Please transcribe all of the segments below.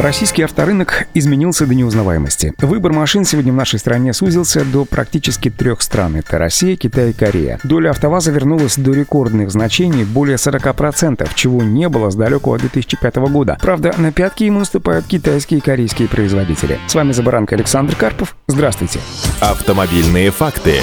Российский авторынок изменился до неузнаваемости. Выбор машин сегодня в нашей стране сузился до практически трех стран. Это Россия, Китай и Корея. Доля АвтоВАЗа вернулась до рекордных значений более 40%, чего не было с далекого 2005 года. Правда, на пятки ему наступают китайские и корейские производители. С вами Забаранка Александр Карпов. Здравствуйте. Автомобильные факты.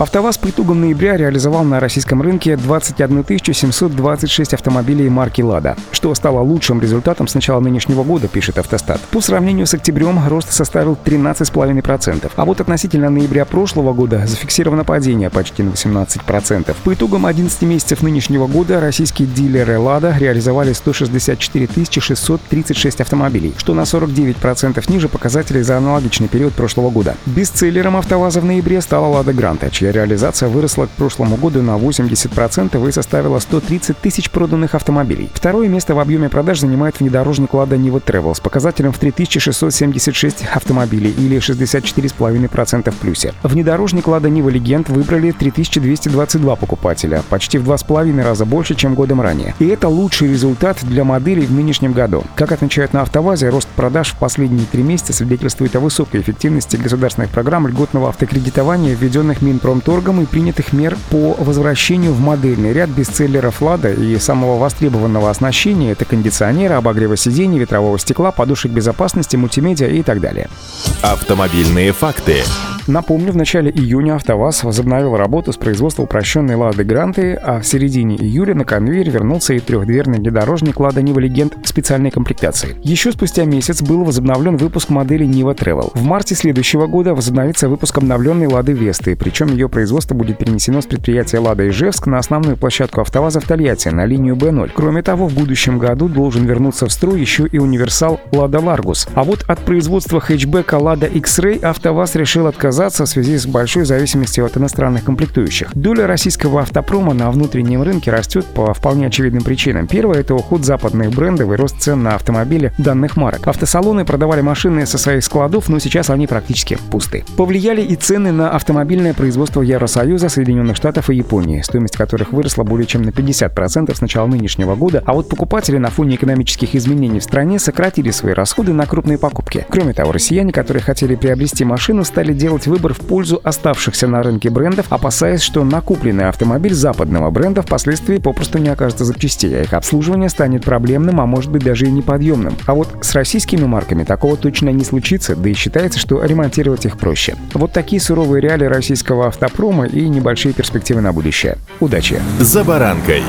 АвтоВАЗ по итогам ноября реализовал на российском рынке 21 726 автомобилей марки «Лада», что стало лучшим результатом с начала нынешнего года, пишет Автостат. По сравнению с октябрем рост составил 13,5%, а вот относительно ноября прошлого года зафиксировано падение почти на 18%. По итогам 11 месяцев нынешнего года российские дилеры «Лада» реализовали 164 636 автомобилей, что на 49% ниже показателей за аналогичный период прошлого года. Бестселлером «АвтоВАЗа» в ноябре стала «Лада Гранта», чья реализация выросла к прошлому году на 80% и составила 130 тысяч проданных автомобилей. Второе место в объеме продаж занимает внедорожник Lada Niva Travel с показателем в 3676 автомобилей или 64,5% в плюсе. Внедорожник Lada Niva Legend выбрали 3222 покупателя, почти в два с половиной раза больше, чем годом ранее. И это лучший результат для моделей в нынешнем году. Как отмечают на АвтоВАЗе, рост продаж в последние три месяца свидетельствует о высокой эффективности государственных программ льготного автокредитования, введенных Минпром Минпромторгом и принятых мер по возвращению в модельный ряд бестселлеров «Лада» и самого востребованного оснащения — это кондиционера, обогрева сидений, ветрового стекла, подушек безопасности, мультимедиа и так далее. Автомобильные факты. Напомню, в начале июня АвтоВАЗ возобновил работу с производства упрощенной «Лады Гранты», а в середине июля на конвейер вернулся и трехдверный внедорожник «Лада Нива Легенд» специальной комплектации. Еще спустя месяц был возобновлен выпуск модели Нива Travel. В марте следующего года возобновится выпуск обновленной «Лады Весты», причем ее производство будет перенесено с предприятия «Лада Ижевск» на основную площадку «АвтоВАЗа» в Тольятти на линию Б0. Кроме того, в будущем году должен вернуться в строй еще и универсал «Лада Ларгус». А вот от производства хэтчбека «Лада X-Ray» АвтоВАЗ решил отказаться отказаться в связи с большой зависимостью от иностранных комплектующих. Доля российского автопрома на внутреннем рынке растет по вполне очевидным причинам. Первое — это уход западных брендов и рост цен на автомобили данных марок. Автосалоны продавали машины со своих складов, но сейчас они практически пусты. Повлияли и цены на автомобильное производство Евросоюза, Соединенных Штатов и Японии, стоимость которых выросла более чем на 50% с начала нынешнего года, а вот покупатели на фоне экономических изменений в стране сократили свои расходы на крупные покупки. Кроме того, россияне, которые хотели приобрести машину, стали делать выбор в пользу оставшихся на рынке брендов, опасаясь, что накупленный автомобиль западного бренда впоследствии попросту не окажется запчастей, а их обслуживание станет проблемным, а может быть даже и неподъемным. А вот с российскими марками такого точно не случится, да и считается, что ремонтировать их проще. Вот такие суровые реалии российского автопрома и небольшие перспективы на будущее. Удачи! За баранкой!